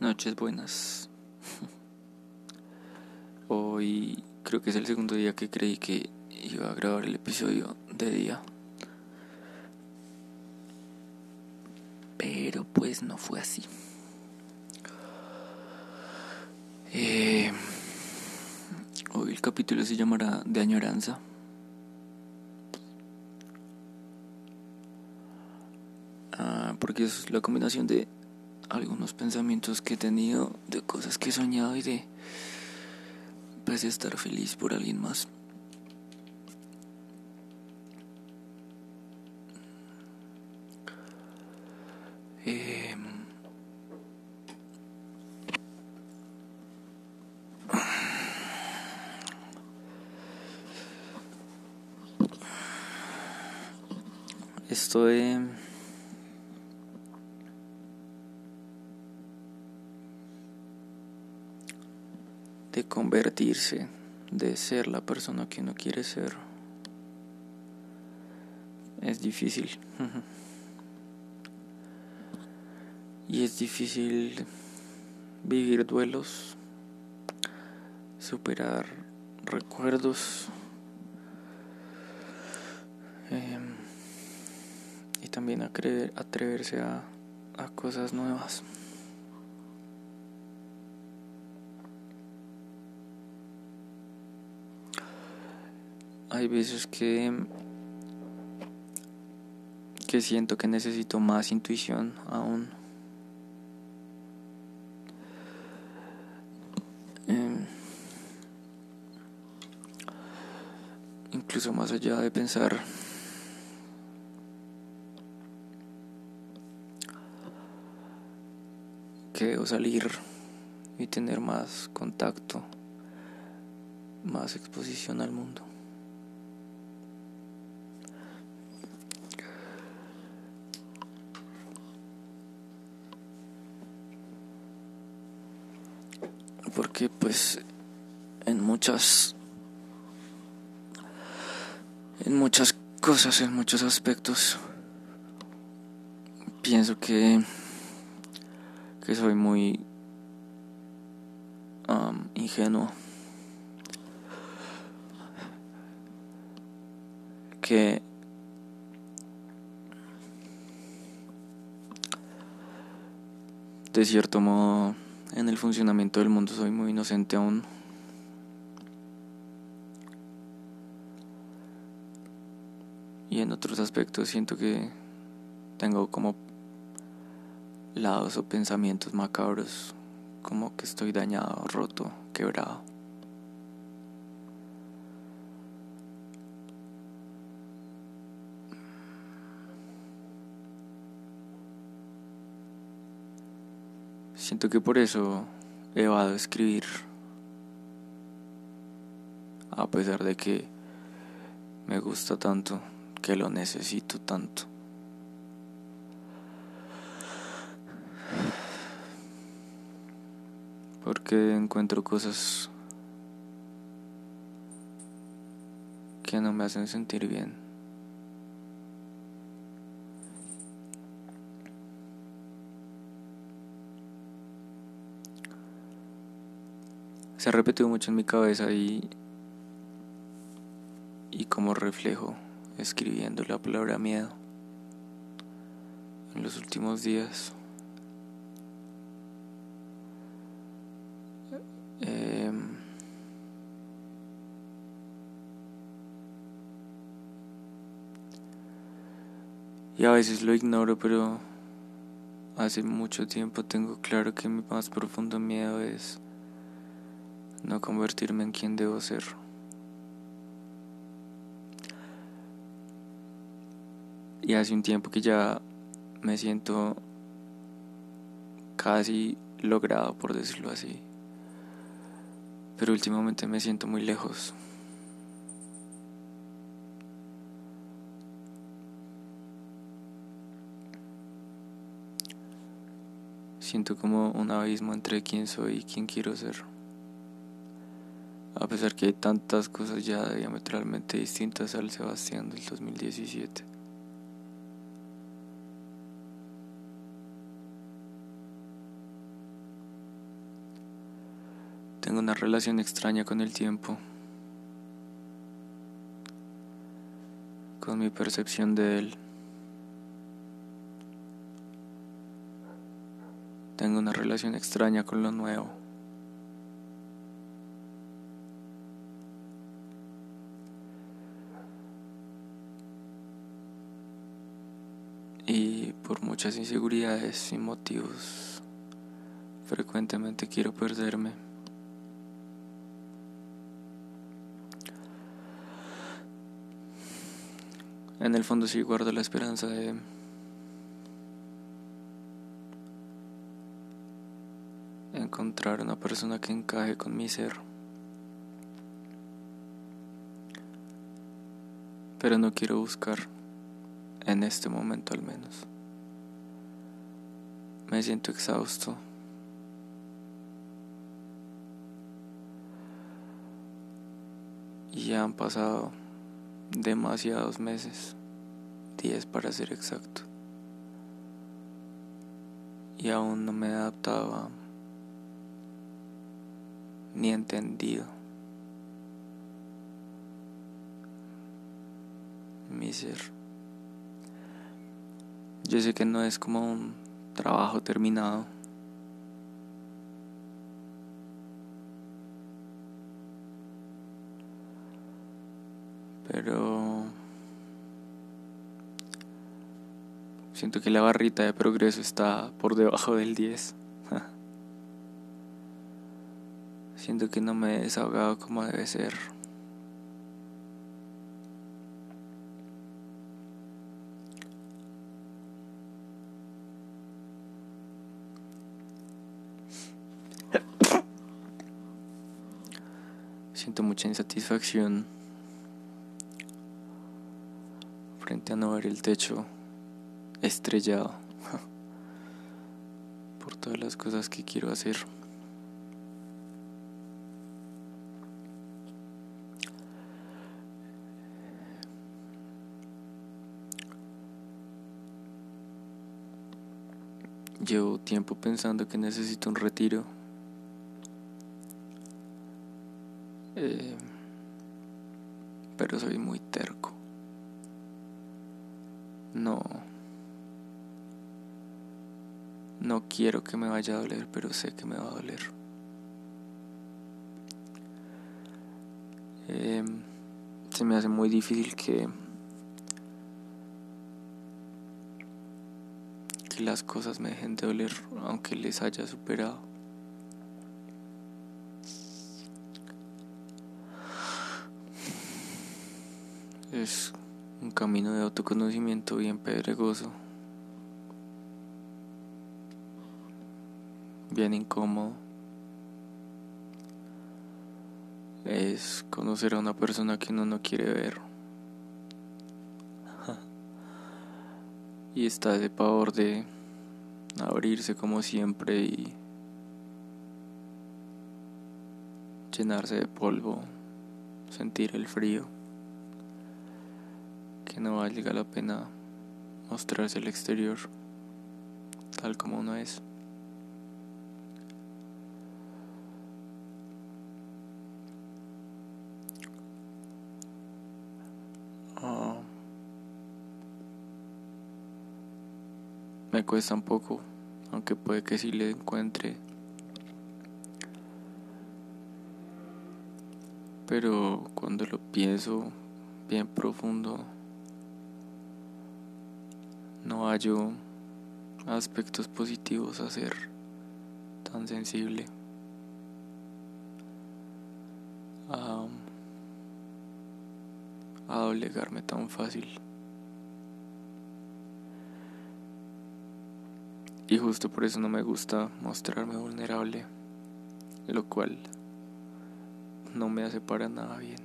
Noches buenas. Hoy creo que es el segundo día que creí que iba a grabar el episodio de día. Pero pues no fue así. Eh, hoy el capítulo se llamará De añoranza. Ah, porque es la combinación de algunos pensamientos que he tenido, de cosas que he soñado y de pues estar feliz por alguien más. Eh, esto de de convertirse, de ser la persona que uno quiere ser. Es difícil. y es difícil vivir duelos, superar recuerdos em, y también atreverse a, a cosas nuevas. Hay veces que que siento que necesito más intuición aún. Em, incluso más allá de pensar que debo salir y tener más contacto, más exposición al mundo. Porque pues en muchas en muchas cosas, en muchos aspectos pienso que que soy muy ingenuo. Que de cierto modo en el funcionamiento del mundo soy muy inocente aún. Y en otros aspectos siento que tengo como lados o pensamientos macabros, como que estoy dañado, roto, quebrado. Siento que por eso he a escribir, a pesar de que me gusta tanto, que lo necesito tanto. Porque encuentro cosas que no me hacen sentir bien. Se ha repetido mucho en mi cabeza y, y como reflejo escribiendo la palabra miedo en los últimos días. Em, y a veces lo ignoro, pero hace mucho tiempo tengo claro que mi más profundo miedo es no convertirme en quien debo ser. Y hace un tiempo que ya me siento casi logrado, por decirlo así. Pero últimamente me siento muy lejos. Siento como un abismo entre quién soy y quién quiero ser a pesar que hay tantas cosas ya diametralmente distintas al Sebastián del 2017. Tengo una relación extraña con el tiempo, con mi percepción de él. Tengo una relación extraña con lo nuevo. Y por muchas inseguridades y motivos, frecuentemente quiero perderme. En el fondo sí guardo la esperanza de encontrar una persona que encaje con mi ser. Pero no quiero buscar, en este momento al menos. Me siento exhausto. Y ya han pasado demasiados meses, diez para ser exacto. Y aún no me he adaptado a ni entendido. Mi ser. Yo sé que no es como un trabajo terminado. Pero siento que la barrita de progreso está por debajo del 10. Siento que no me he desahogado como debe ser. Siento mucha insatisfacción frente a no ver el techo estrellado por todas las cosas que quiero hacer. Llevo tiempo pensando que necesito un retiro. Eh, pero soy muy terco. No. No quiero que me vaya a doler, pero sé que me va a doler. Eh, se me hace muy difícil que las cosas me dejen de doler aunque les haya superado. Es un camino de autoconocimiento bien pedregoso, bien incómodo. Es conocer a una persona que uno no quiere ver. y está ese pavor de abrirse como siempre y llenarse de polvo, sentir el frío, que no valga la pena mostrarse al exterior tal como uno es. Cuesta un poco, aunque puede que sí le encuentre. Pero cuando lo pienso bien profundo, no hallo aspectos positivos a ser tan sensible. A, a doblegarme tan fácil. Y justo por eso no me gusta mostrarme vulnerable, lo cual no me hace para nada bien.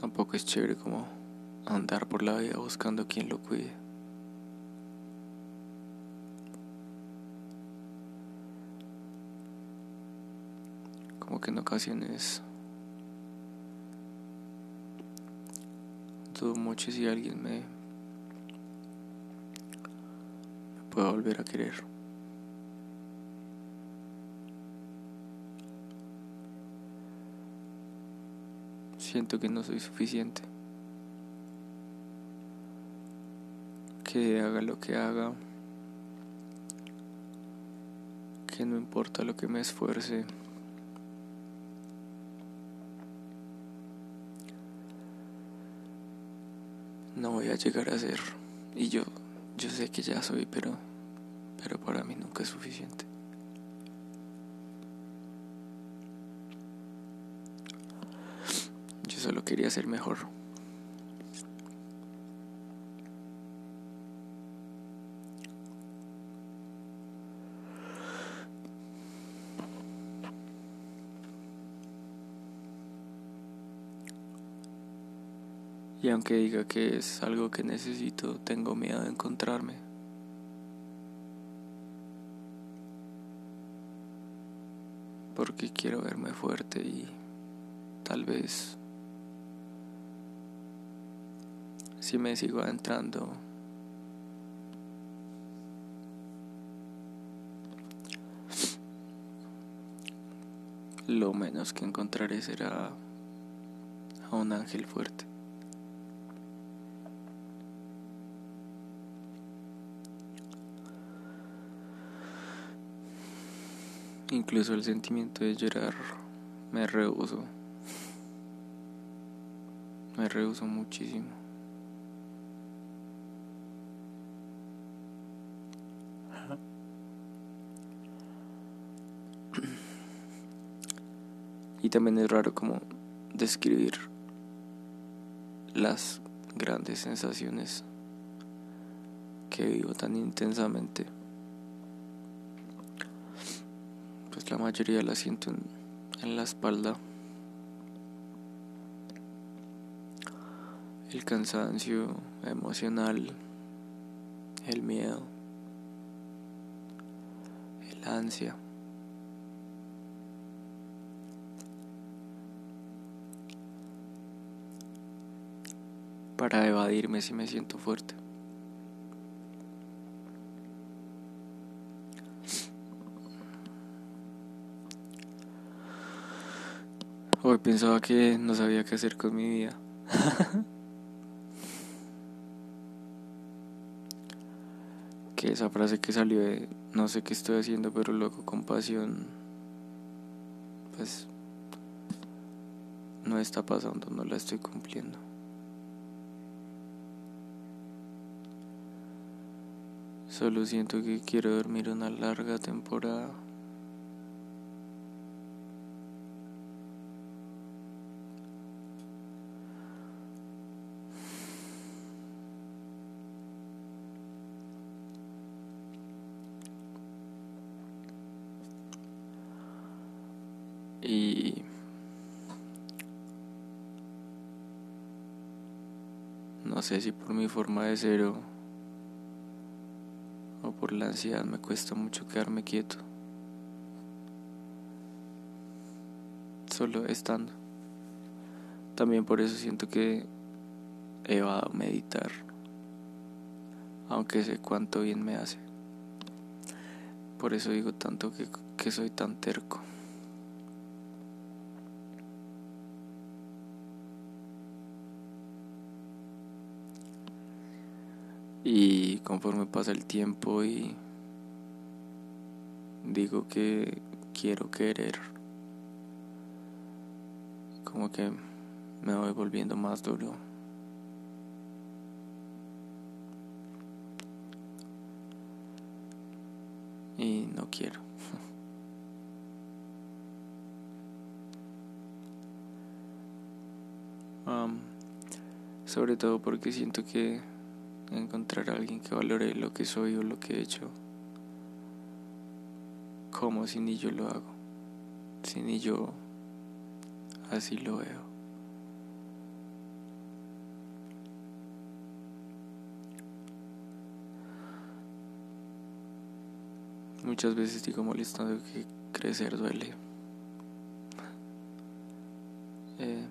Tampoco es chévere como andar por la vida buscando quien lo cuide. Como que en ocasiones mucho si alguien me, pueda volver a querer. Siento que no soy suficiente. Que haga lo que haga. Que no importa lo que me esfuerce. no voy a llegar a ser. Y yo, yo sé que ya soy, pero, pero para mí nunca es suficiente. Yo solo quería ser mejor. Y aunque diga que es algo que necesito, tengo miedo de encontrarme. Porque quiero verme fuerte y tal vez si me sigo adentrando lo menos que encontraré será a un ángel fuerte. Incluso el sentimiento de llorar me rehuso. Me rehuso muchísimo. Y también es raro como describir las grandes sensaciones que vivo tan intensamente. La mayoría la siento en, la espalda. El cansancio emocional, el miedo, el ansia. Para evadirme si me siento fuerte. Pensaba que no sabía qué hacer con mi vida. que esa frase que salió de no sé qué estoy haciendo, pero loco con pasión, pues no está pasando, no la estoy cumpliendo. Solo siento que quiero dormir una larga temporada. Y no sé si por mi forma de ser o, por la ansiedad me cuesta mucho quedarme quieto. Solo estando. También por eso siento que he a meditar, aunque sé cuánto bien me hace. Por eso digo tanto que, que soy tan terco. Y conforme pasa el tiempo y digo que quiero querer, como que me voy volviendo más duro. Y no quiero. sobre todo porque siento que encontrar a alguien que valore lo que soy o lo que he hecho como si ni yo lo hago, si ni yo así lo veo. Muchas veces digo molestando que crecer duele. Eh,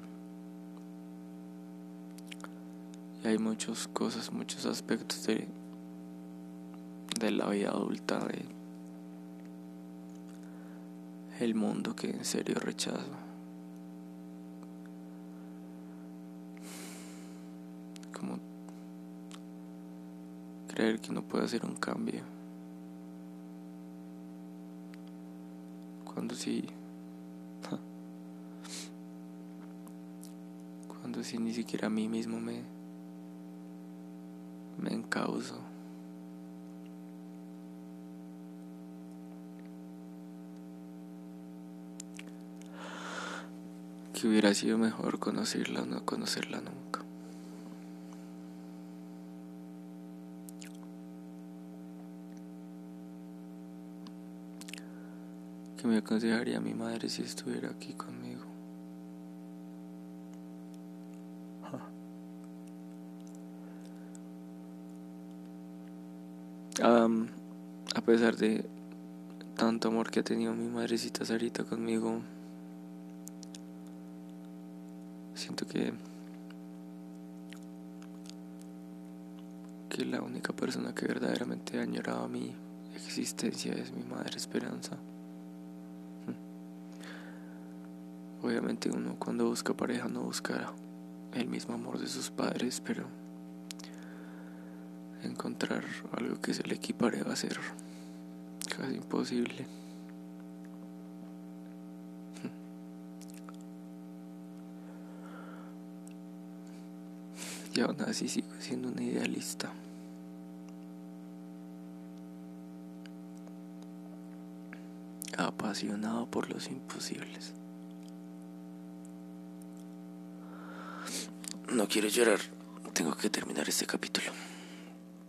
y hay muchas cosas, muchos aspectos de, de la vida adulta, de el mundo que en serio rechazo. Como creer que no puede hacer un cambio. Cuando sí. Cuando sí ni siquiera a mí mismo me. Encauso. que hubiera sido mejor conocerla o no conocerla nunca. ¿Qué me aconsejaría mi madre si estuviera aquí conmigo? A pesar de tanto amor que ha tenido mi madrecita Sarita conmigo, siento que que la única persona que verdaderamente ha añorado mi existencia es mi madre Esperanza. Obviamente uno cuando busca pareja no busca el mismo amor de sus padres, pero encontrar algo que se le equipare a ser casi imposible. Y aún así sigo siendo un idealista. Apasionado por los imposibles. No quiero llorar. Tengo que terminar este capítulo.